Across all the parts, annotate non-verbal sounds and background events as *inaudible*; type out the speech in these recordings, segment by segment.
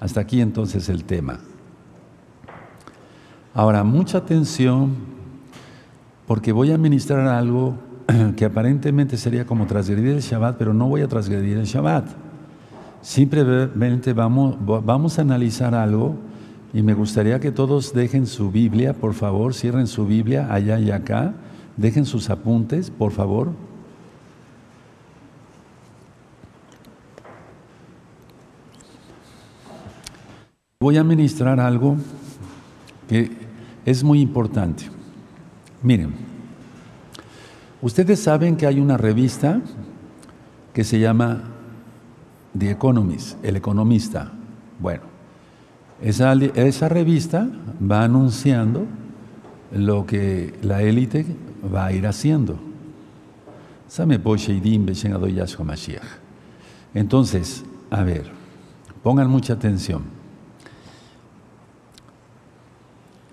Hasta aquí entonces el tema. Ahora, mucha atención, porque voy a ministrar algo *clears throat* que aparentemente sería como transgredir el Shabbat, pero no voy a transgredir el Shabbat. Simplemente vamos, vamos a analizar algo y me gustaría que todos dejen su Biblia, por favor, cierren su Biblia allá y acá, dejen sus apuntes, por favor. Voy a ministrar algo que es muy importante. Miren, ustedes saben que hay una revista que se llama The Economist, El Economista. Bueno, esa, esa revista va anunciando lo que la élite va a ir haciendo. Entonces, a ver, pongan mucha atención.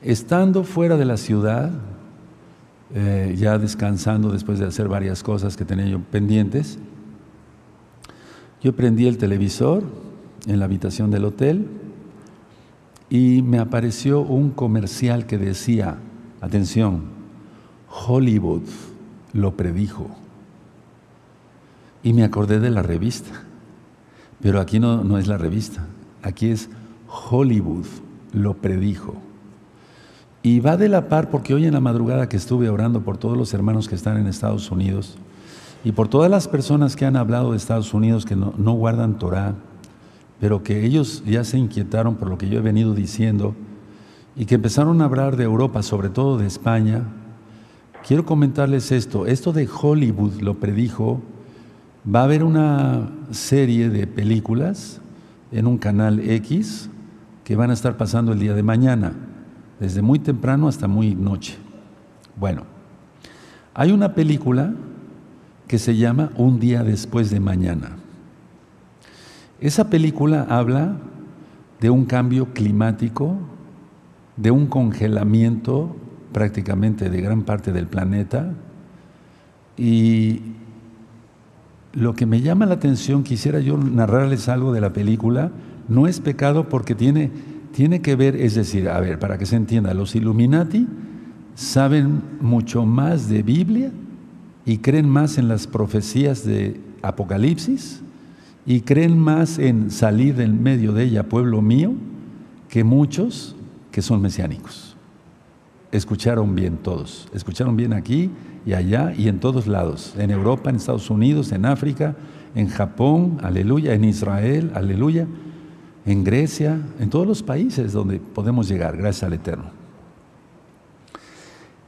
Estando fuera de la ciudad, eh, ya descansando después de hacer varias cosas que tenía yo pendientes, yo prendí el televisor en la habitación del hotel y me apareció un comercial que decía, atención, Hollywood lo predijo. Y me acordé de la revista, pero aquí no, no es la revista, aquí es Hollywood lo predijo. Y va de la par porque hoy en la madrugada que estuve orando por todos los hermanos que están en Estados Unidos y por todas las personas que han hablado de Estados Unidos que no, guardan Torah, pero que ellos ya se inquietaron por lo que yo he venido diciendo y que empezaron a hablar de Europa, sobre todo de España, quiero comentarles esto. Esto de Hollywood lo predijo. Va a haber una serie de películas en un canal X que van a estar pasando el día de mañana, desde muy temprano hasta muy noche. Bueno, hay una película que se llama Un día después de mañana. Esa película habla de un cambio climático, de un congelamiento prácticamente de gran parte del planeta y lo que me llama la atención, quisiera yo narrarles algo de la película, no es pecado porque tiene, tiene que ver, es decir, a ver, para que se entienda, los Illuminati saben mucho más de Biblia y creen más en las profecías de Apocalipsis y creen más en salir del medio de ella, pueblo mío, que muchos que son mesiánicos. Escucharon bien todos, escucharon bien aquí y allá y en todos lados, en Europa, en Estados Unidos, en África, en Japón, aleluya, en Israel, aleluya, en Grecia, en todos los países donde podemos llegar, gracias al Eterno.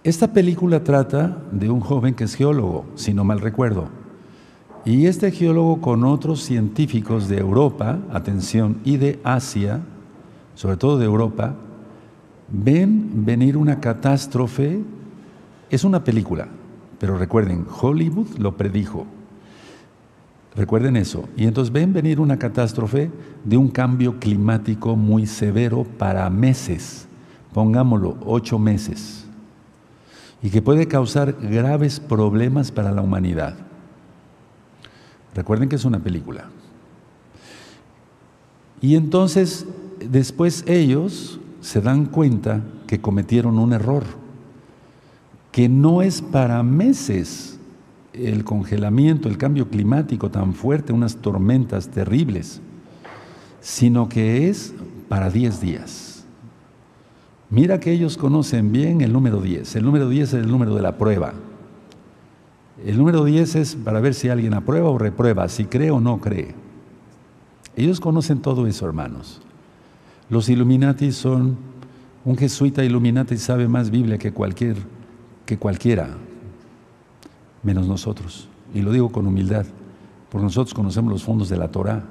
Esta película trata de un joven que es geólogo, si no mal recuerdo, y este geólogo con otros científicos de Europa, atención, y de Asia, sobre todo de Europa, ven venir una catástrofe. Es una película, pero recuerden, Hollywood lo predijo. Recuerden eso. Y entonces ven venir una catástrofe de un cambio climático muy severo para meses, pongámoslo, ocho meses, y que puede causar graves problemas para la humanidad. Recuerden que es una película. Y entonces después ellos se dan cuenta que cometieron un error, que no es para meses el congelamiento, el cambio climático tan fuerte, unas tormentas terribles, sino que es para 10 días. Mira que ellos conocen bien el número 10. El número 10 es el número de la prueba. El número 10 es para ver si alguien aprueba o reprueba, si cree o no cree. Ellos conocen todo eso, hermanos. Los Illuminati son, un jesuita Illuminati sabe más Biblia que, cualquier, que cualquiera, menos nosotros. Y lo digo con humildad, porque nosotros conocemos los fondos de la Torah,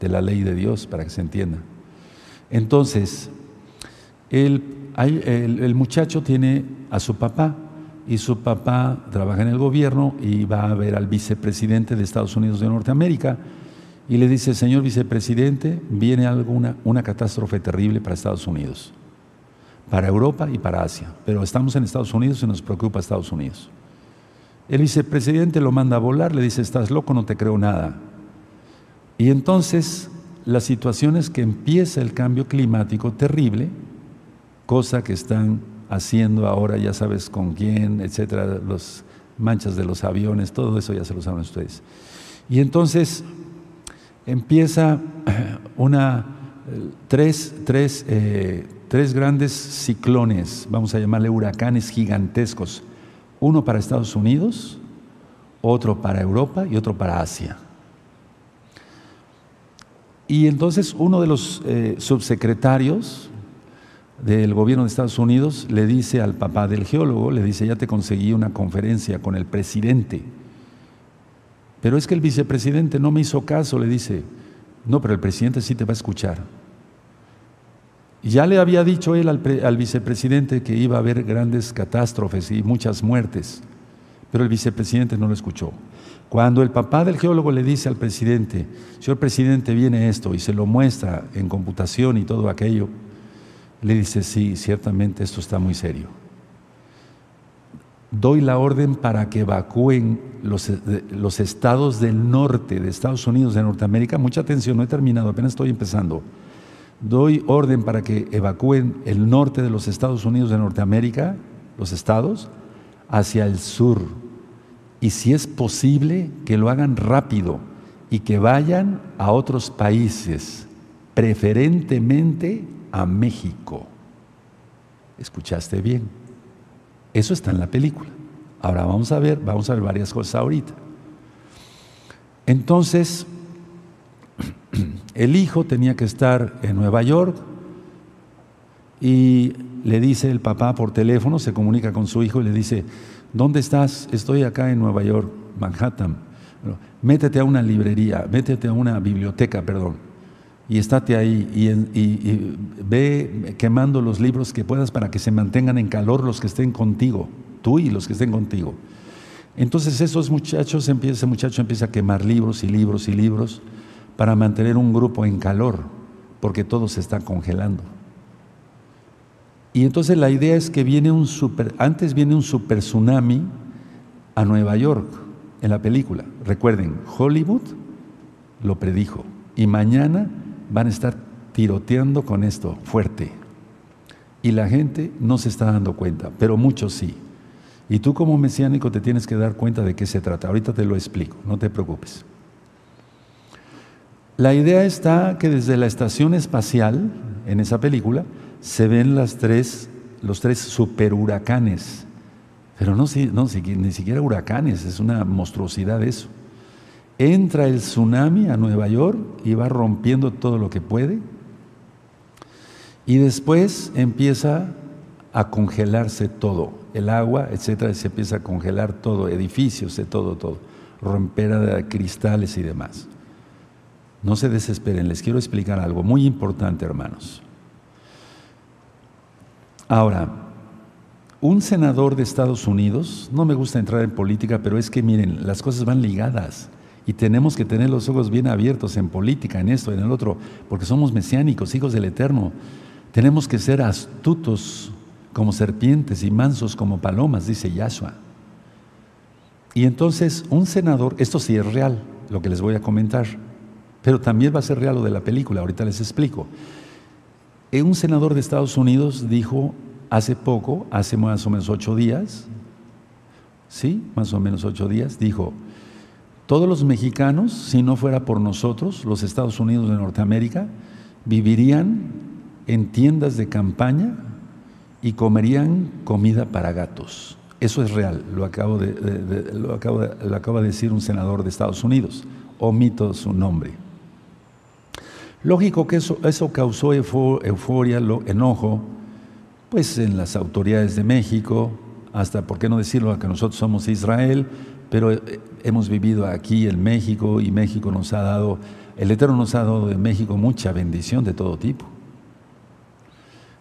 de la ley de Dios, para que se entienda. Entonces, el, el muchacho tiene a su papá, y su papá trabaja en el gobierno y va a ver al vicepresidente de Estados Unidos de Norteamérica y le dice, señor vicepresidente, viene alguna, una catástrofe terrible para Estados Unidos, para Europa y para Asia, pero estamos en Estados Unidos y nos preocupa Estados Unidos. El vicepresidente lo manda a volar, le dice, estás loco, no te creo nada. Y entonces la situación es que empieza el cambio climático terrible, cosa que están haciendo ahora, ya sabes con quién, etcétera, los manchas de los aviones, todo eso ya se lo saben ustedes. Y entonces empieza *clears throat* una, tres, tres, eh, tres grandes ciclones, vamos a llamarle huracanes gigantescos, uno para Estados Unidos, otro para Europa y otro para Asia. Y entonces uno de los eh, subsecretarios del gobierno de Estados Unidos le dice al papá del geólogo, le dice, ya te conseguí una conferencia con el presidente. Pero es que el vicepresidente no me hizo caso, le dice, no, pero el presidente sí te va a escuchar. Ya le había dicho él al, al vicepresidente que iba a haber grandes catástrofes y muchas muertes, pero el vicepresidente no lo escuchó. Cuando el papá del geólogo le dice al presidente, señor presidente, viene esto y se lo muestra en computación y todo aquello, le dice, sí, ciertamente esto está muy serio. Doy la orden para que evacúen los, los, estados del norte de Estados Unidos, de Norteamérica. Mucha atención, no he terminado, apenas estoy empezando. Doy orden para que evacúen el norte de los Estados Unidos de Norteamérica, los estados, hacia el sur. Y si es posible, que lo hagan rápido y que vayan a otros países, preferentemente a México. ¿Escuchaste bien? Eso está en la película. Ahora vamos a ver, vamos a ver varias cosas ahorita. Entonces, el hijo tenía que estar en Nueva York y le dice el papá por teléfono, se comunica con su hijo y le dice, ¿dónde estás? Estoy acá en Nueva York, Manhattan. métete a una librería, métete a una biblioteca, perdón y estate ahí y, ve quemando los libros que puedas para que se mantengan en calor los que estén contigo, tú y los que estén contigo. Entonces esos muchachos, ese muchacho empieza a quemar libros y libros y libros para mantener un grupo en calor, porque todo se está congelando. Y entonces la idea es que viene un super, antes viene un super tsunami a Nueva York en la película. Recuerden, Hollywood lo predijo y mañana van a estar tiroteando con esto fuerte. Y la gente no se está dando cuenta, pero muchos sí. Y tú como mesiánico te tienes que dar cuenta de qué se trata. Ahorita te lo explico, no te preocupes. La idea está que desde la estación espacial, en esa película, se ven las tres, los tres superhuracanes. Pero no, ni siquiera huracanes, es una monstruosidad eso entra el tsunami a Nueva York y va rompiendo todo lo que puede. Y después empieza a congelarse todo, el agua, etcétera, se empieza a congelar todo, edificios, todo, todo, romper de cristales y demás. No se desesperen, les quiero explicar algo muy importante, hermanos. Ahora, un senador de Estados Unidos, no me gusta entrar en política, pero es que miren, las cosas van ligadas. Y tenemos que tener los ojos bien abiertos en política, en esto, en el otro, porque somos mesiánicos, hijos del Eterno. Tenemos que ser astutos como serpientes y mansos como palomas, dice Yahshua. Y entonces un senador, esto sí es real, lo que les voy a comentar, pero también va a ser real lo de la película, ahorita les explico. Eh, un senador de Estados Unidos dijo hace poco, hace más o menos ocho días, ¿sí? Más o menos ocho días, dijo, todos los mexicanos, si no fuera por nosotros, los Estados Unidos de Norteamérica, vivirían en tiendas de campaña y comerían comida para gatos. Eso es real, lo, acabo de, lo, acaba de decir un senador de Estados Unidos. Omito su nombre. Lógico que eso, eso causó euforia, enojo, pues en las autoridades de México, hasta, ¿por qué no decirlo?, que nosotros somos Israel, pero eh, hemos vivido aquí en México y México nos ha dado, el Eterno nos ha dado de México mucha bendición de todo tipo.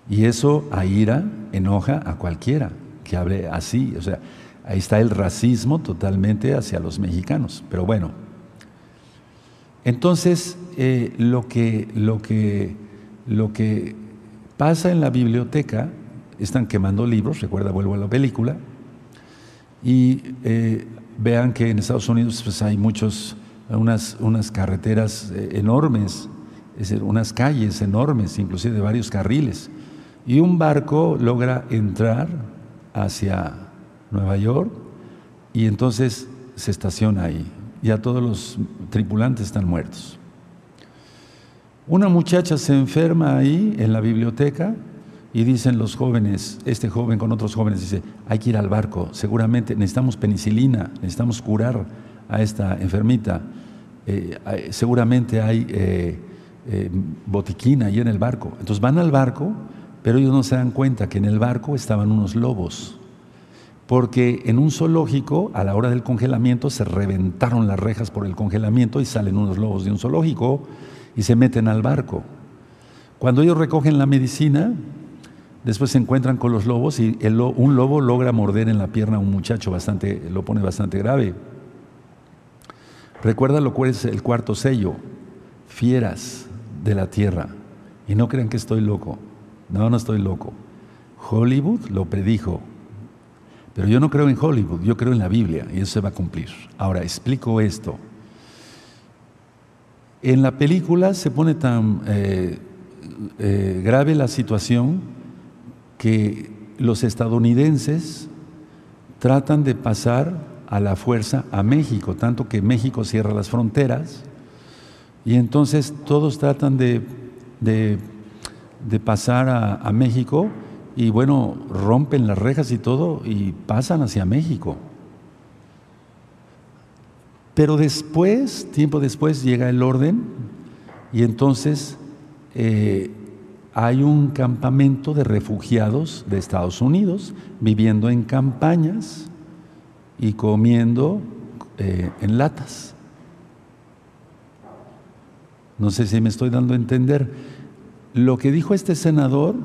Y eso aira, enoja a cualquiera que hable así. O sea, ahí está el racismo totalmente hacia los mexicanos. Pero bueno, entonces eh, lo, que, lo, que, lo que pasa en la biblioteca, están quemando libros, recuerda, vuelvo a la película, y eh, vean que en Estados Unidos pues, hay muchos, unas, unas carreteras eh, enormes es unas calles enormes, inclusive de varios carriles. Y un barco logra entrar hacia Nueva York y entonces se estaciona ahí. Ya todos los tripulantes están muertos. Una muchacha se enferma ahí en la biblioteca y dicen los jóvenes, este joven con otros jóvenes dice, hay que ir al barco, seguramente necesitamos penicilina, necesitamos curar a esta enfermita, eh, seguramente hay eh, eh, ahí en el barco. Entonces van al barco, pero ellos no se dan cuenta que en el barco estaban unos lobos porque en un zoológico, a la hora del congelamiento, se reventaron las rejas por el congelamiento y salen unos lobos de un zoológico y se meten al barco. Cuando ellos recogen la medicina, después se encuentran con los lobos y un lobo logra morder en la pierna a un muchacho, bastante, lo pone bastante grave. Recuerda lo cual es el cuarto sello, fieras de la tierra. Y no crean que estoy loco. No, no estoy loco. Hollywood lo predijo. Pero yo no creo en Hollywood, yo creo en la Biblia y eso se va a cumplir. Ahora, explico esto. En la película se pone tan eh, eh, grave la situación que los estadounidenses tratan de pasar a la fuerza a México, tanto que México cierra las fronteras y entonces todos tratan de, pasar a México y bueno, rompen las rejas y todo y pasan hacia México. Pero después, tiempo después, llega el orden y entonces eh, hay un campamento de refugiados de Estados Unidos viviendo en campañas y comiendo eh, en latas. No sé si me estoy dando a entender. Lo que dijo este senador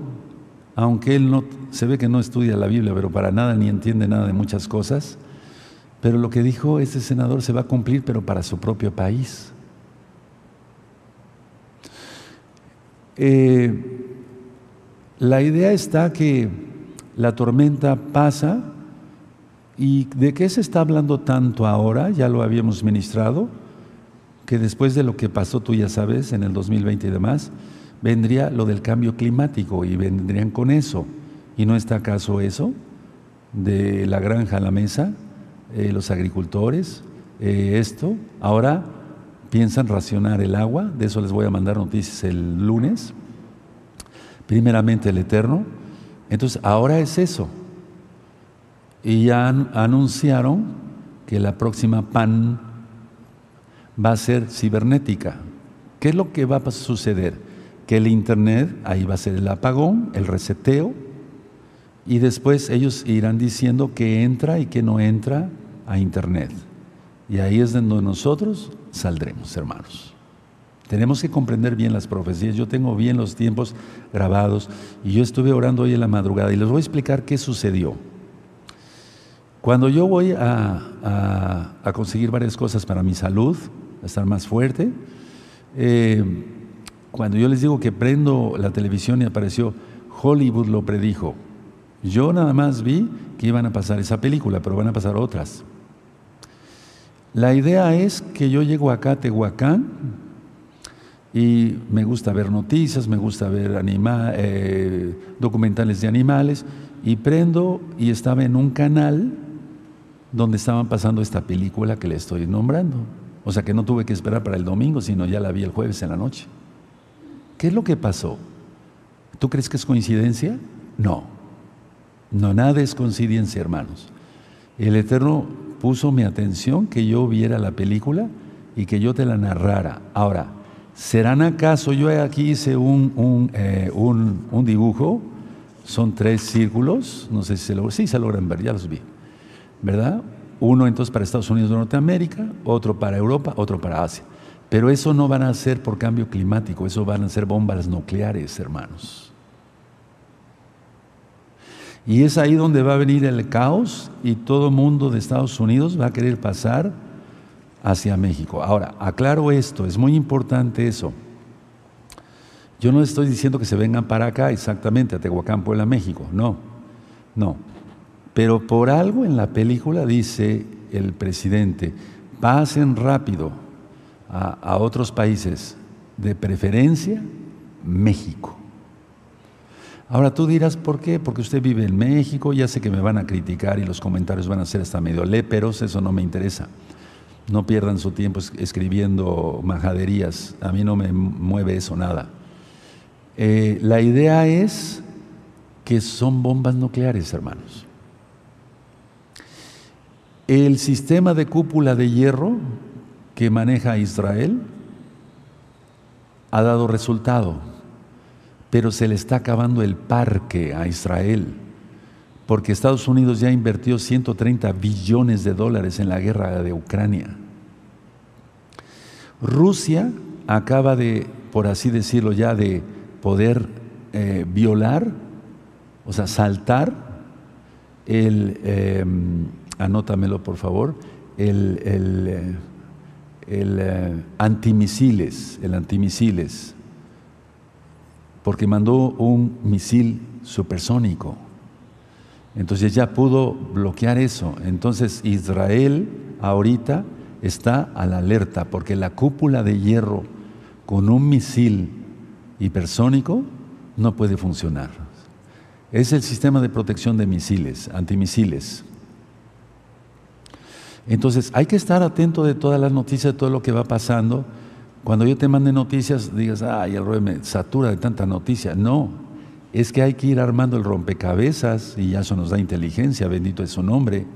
aunque él no, se ve que no estudia la Biblia, pero para nada ni entiende nada de muchas cosas, pero lo que dijo ese senador se va a cumplir, pero para su propio país. Eh, la idea está que la tormenta pasa y de qué se está hablando tanto ahora, ya lo habíamos ministrado, que después de lo que pasó, tú ya sabes, en el 2020 y demás, vendría lo del cambio climático y vendrían con eso. ¿Y no está acaso eso? De la granja a la mesa, eh, los agricultores, eh, esto. Ahora piensan racionar el agua, de eso les voy a mandar noticias el lunes. Primeramente el Eterno. Entonces, ahora es eso. Y ya anunciaron que la próxima PAN va a ser cibernética. ¿Qué es lo que va a suceder? que el Internet, ahí va a ser el apagón, el reseteo, y después ellos irán diciendo que entra y que no entra a Internet. Y ahí es donde nosotros saldremos, hermanos. Tenemos que comprender bien las profecías. Yo tengo bien los tiempos grabados y yo estuve orando hoy en la madrugada y les voy a explicar qué sucedió. Cuando yo voy a, conseguir varias cosas para mi salud, a estar más fuerte, eh, cuando yo les digo que prendo la televisión y apareció, Hollywood lo predijo. Yo nada más vi que iban a pasar esa película, pero van a pasar otras. La idea es que yo llego acá a Tehuacán y me gusta ver noticias, me gusta ver eh, documentales de animales y prendo y estaba en un canal donde estaban pasando esta película que le estoy nombrando. O sea que no tuve que esperar para el domingo, sino ya la vi el jueves en la noche. ¿Qué es lo que pasó? ¿Tú crees que es coincidencia? No. No, nada es coincidencia, hermanos. El Eterno puso mi atención que yo viera la película y que yo te la narrara. Ahora, ¿serán acaso, yo aquí hice un, eh, un, un, dibujo, son tres círculos, no sé si se logran, sí se logran ver, ya los vi, ¿verdad? Uno entonces para Estados Unidos de Norteamérica, otro para Europa, otro para Asia. Pero eso no van a ser por cambio climático, eso van a ser bombas nucleares, hermanos. Y es ahí donde va a venir el caos y todo mundo de Estados Unidos va a querer pasar hacia México. Ahora, aclaro esto, es muy importante eso. Yo no estoy diciendo que se vengan para acá exactamente, a Tehuacán, Puebla, México, no, no. Pero por algo en la película dice el presidente, pasen rápido, a, otros países de preferencia México. Ahora tú dirás, ¿por qué? Porque usted vive en México, ya sé que me van a criticar y los comentarios van a ser hasta medio léperos, eso no me interesa. No pierdan su tiempo escribiendo majaderías, a mí no me mueve eso nada. Eh, la idea es que son bombas nucleares, hermanos. El sistema de cúpula de hierro que maneja Israel ha dado resultado pero se le está acabando el parque a Israel, porque Estados Unidos ya invirtió 130 billones de dólares en la guerra de Ucrania. Rusia acaba de, por así decirlo ya, de poder eh, violar, o sea, saltar el, em, anótamelo por favor, el, el, eh, el eh, antimisiles, el antimisiles porque mandó un misil supersónico. Entonces ya pudo bloquear eso. Entonces Israel ahorita está a la alerta porque la cúpula de hierro con un misil hipersónico no puede funcionar. Es el sistema de protección de misiles, antimisiles. Entonces hay que estar atento de todas las noticias, de todo lo que va pasando cuando yo te mande noticias, digas, ay, el rollo me satura de tanta noticia. No, es que hay que ir armando el rompecabezas y ya eso nos da inteligencia, bendito es su nombre.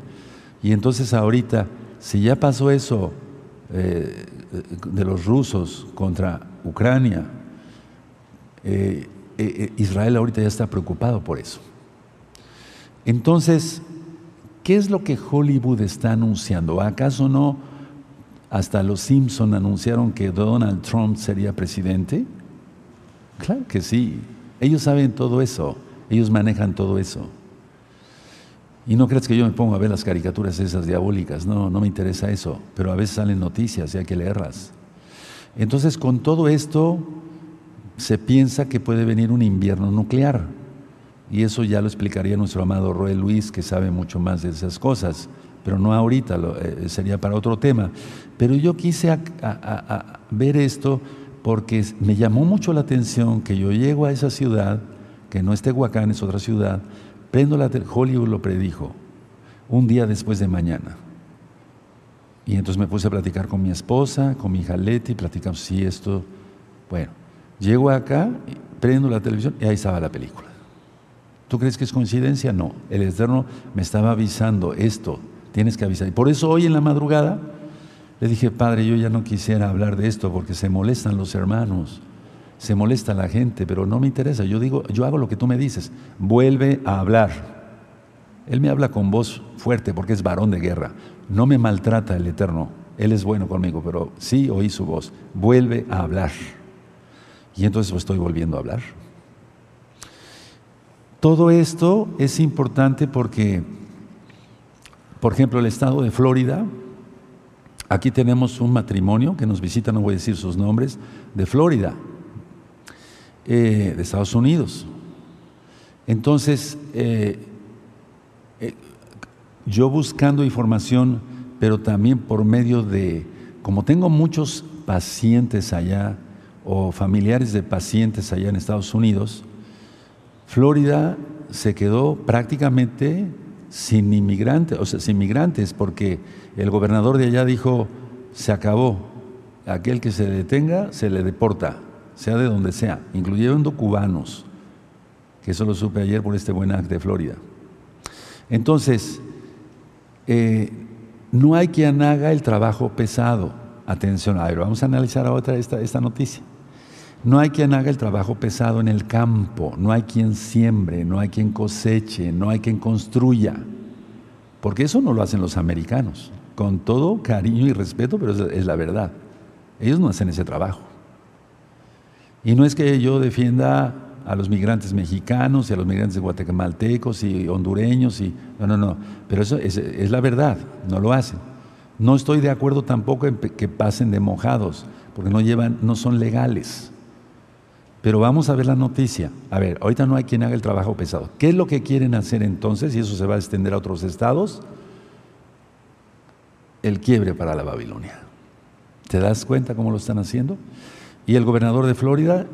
Y entonces ahorita, si ya pasó eso eh, de los rusos contra Ucrania, eh, eh, Israel ahorita ya está preocupado por eso. Entonces, ¿qué es lo que Hollywood está anunciando? ¿Acaso no? Hasta los Simpson anunciaron que Donald Trump sería presidente? Claro que sí. Ellos saben todo eso. Ellos manejan todo eso. Y no crees que yo me pongo a ver las caricaturas esas diabólicas. No, no me interesa eso. Pero a veces salen noticias y hay que leerlas. Entonces, con todo esto, se piensa que puede venir un invierno nuclear. Y eso ya lo explicaría nuestro amado Roel Luis, que sabe mucho más de esas cosas pero no ahorita, eh, sería para otro tema. Pero yo quise ver esto porque me llamó mucho la atención que yo llego a esa ciudad, que no es Tehuacán, es otra ciudad, prendo la Hollywood lo predijo, un día después de mañana. Y entonces me puse a platicar con mi esposa, con mi hija Leti, platicamos, sí, esto, bueno, llego acá, prendo la televisión y ahí estaba la película. ¿Tú crees que es coincidencia? No, el Eterno me estaba avisando esto, tienes que avisar. Y por eso hoy en la madrugada le dije, Padre, yo ya no quisiera hablar de esto porque se molestan los hermanos, se molesta la gente, pero no me interesa. Yo digo, yo hago lo que tú me dices. Vuelve a hablar. Él me habla con voz fuerte porque es varón de guerra. No me maltrata el Eterno. Él es bueno conmigo, pero sí oí su voz. Vuelve a hablar. Y entonces estoy volviendo a hablar. Todo esto es importante porque por ejemplo, el estado de Florida, aquí tenemos un matrimonio que nos visita, no voy a decir sus nombres, de Florida, eh, de Estados Unidos. Entonces, eh, eh, yo buscando información, pero también por medio de, como tengo muchos pacientes allá o familiares de pacientes allá en Estados Unidos, Florida se quedó prácticamente sin inmigrantes, o sea, sin migrantes, porque el gobernador de allá dijo, se acabó, aquel que se detenga se le deporta, sea de donde sea, incluyendo cubanos, que eso lo supe ayer por este buen acto de Florida. Entonces, eh, no hay quien haga el trabajo pesado. Atención, a ver, vamos a analizar ahora esta, esta noticia. No hay quien haga el trabajo pesado en el campo, no hay quien siembre, no hay quien coseche, no hay quien construya, porque eso no lo hacen los americanos, con todo cariño y respeto, pero es, la verdad. Ellos no hacen ese trabajo. Y no es que yo defienda a los migrantes mexicanos y a los migrantes guatemaltecos y hondureños y no, no, no, pero eso es, es la verdad, no lo hacen. No estoy de acuerdo tampoco en que pasen de mojados, porque no llevan, no son legales. Pero vamos a ver la noticia. A ver, ahorita no hay quien haga el trabajo pesado. ¿Qué es lo que quieren hacer entonces? Y eso se va a extender a otros estados. El quiebre para la Babilonia. ¿Te das cuenta cómo lo están haciendo? Y el gobernador de Florida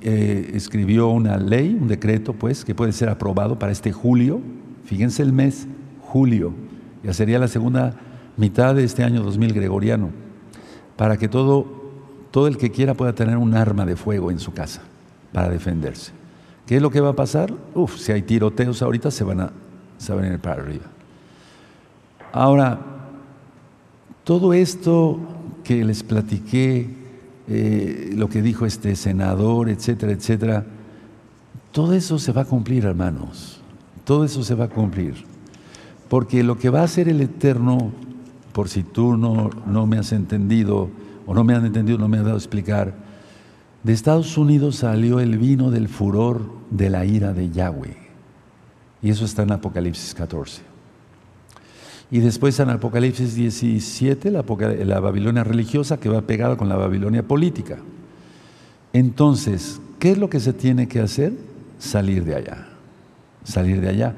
eh, escribió una ley, un decreto, pues, que puede ser aprobado para este julio. Fíjense el mes, julio. Ya sería la segunda mitad de este año 2000 gregoriano. Para que todo, todo el que quiera pueda tener un arma de fuego en su casa para defenderse. ¿Qué es lo que va a pasar? Uf, si hay tiroteos ahorita se van a, se a ir para arriba. Ahora, todo esto que les platiqué, eh, lo que dijo este senador, etcétera, etcétera, todo eso se va a cumplir, hermanos. Todo eso se va a cumplir. Porque lo que va a hacer el Eterno, por si tú no, no me has entendido, o no me han entendido, no me has dado a explicar, de Estados Unidos salió el vino del furor de la ira de Yahweh. Y eso está en Apocalipsis 14. Y después en Apocalipsis 17, la, Babilonia religiosa que va pegada con la Babilonia política. Entonces, ¿qué es lo que se tiene que hacer? Salir de allá. Salir de allá.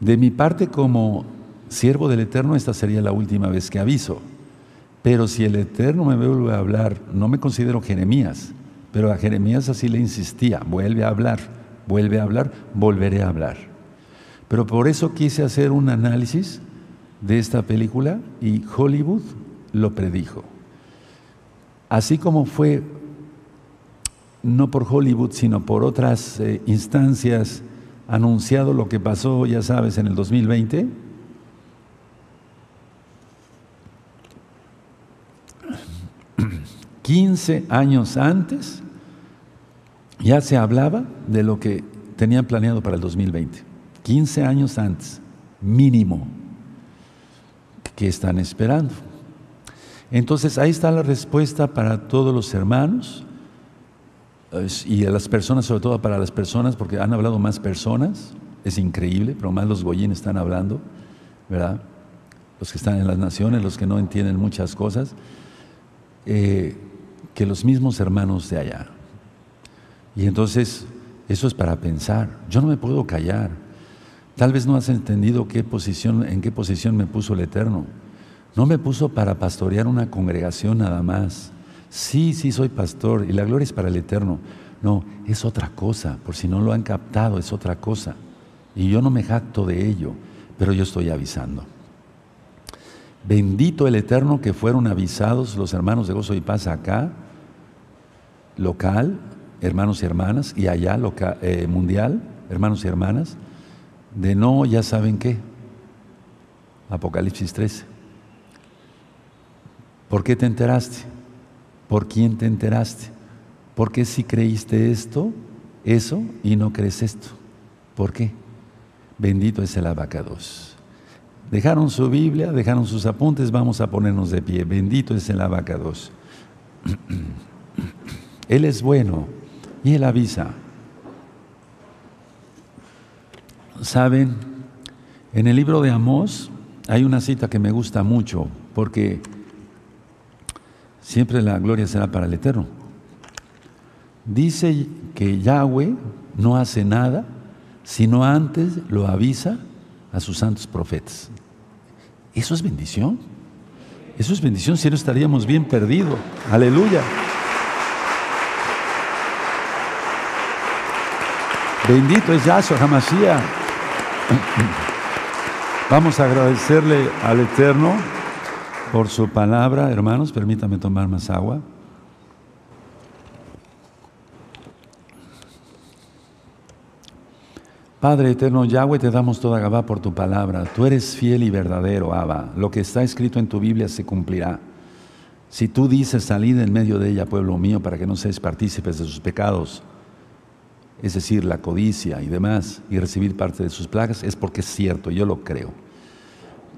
De mi parte, como siervo del Eterno, esta sería la última vez que aviso. Pero si el Eterno me vuelve a hablar, no me considero Jeremías, pero a Jeremías así le insistía, vuelve a hablar, vuelve a hablar, volveré a hablar. Pero por eso quise hacer un análisis de esta película y Hollywood lo predijo. Así como fue, no por Hollywood, sino por otras eh, instancias, anunciado lo que pasó, ya sabes, en el 2020, ...15 años antes ya se hablaba de lo que tenían planeado para el 2020. 15 años antes, mínimo que están esperando. Entonces ahí está la respuesta para todos los hermanos y a las personas, sobre todo para las personas, porque han hablado más personas, es increíble, pero más los goyines están hablando, ¿verdad? Los que están en las naciones, los que no entienden muchas cosas, eh, que los mismos hermanos de allá. Y entonces, eso es para pensar. Yo no me puedo callar. Tal vez no has entendido qué posición, en qué posición me puso el Eterno. No me puso para pastorear una congregación nada más. Sí, sí soy pastor y la gloria es para el Eterno. No, es otra cosa, por si no lo han captado, es otra cosa. Y yo no me jacto de ello, pero yo estoy avisando. Bendito el Eterno que fueron avisados los hermanos de Gozo y Paz acá, local, hermanos y hermanas, y allá, local, eh, mundial, hermanos y hermanas, de no, ya saben qué. Apocalipsis 13. ¿Por qué te enteraste? ¿Por quién te enteraste? ¿Por qué si creíste esto, eso, y no crees esto? ¿Por qué? Bendito es el abacados. Dejaron su Biblia, dejaron sus apuntes, vamos a ponernos de pie. Bendito es el abacados. Él es bueno y él avisa. Saben, en el libro de Amós hay una cita que me gusta mucho porque siempre la gloria será para el Eterno. Dice que Yahweh no hace nada sino antes lo avisa a sus santos profetas. Eso es bendición. Eso es bendición, si no estaríamos bien perdidos. Aleluya. Bendito es Yahshua Hamashiach. Vamos a agradecerle al Eterno por su palabra, hermanos. Permítame tomar más agua. Padre eterno Yahweh, te damos toda Gabá por tu palabra. Tú eres fiel y verdadero, Abba. Lo que está escrito en tu Biblia se cumplirá. Si tú dices, salid en medio de ella, pueblo mío, para que no seas partícipes de sus pecados, es decir, la codicia y demás, y recibir parte de sus plagas, es porque es cierto, yo lo creo.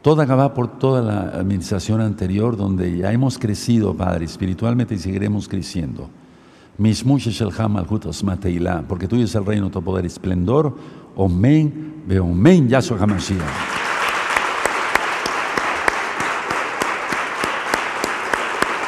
Toda Gabá por toda la administración anterior, donde ya hemos crecido, Padre, espiritualmente y seguiremos creciendo. Porque tuyo es el reino, tu poder esplendor. Omen, ve omen, Yahshua HaMashiach.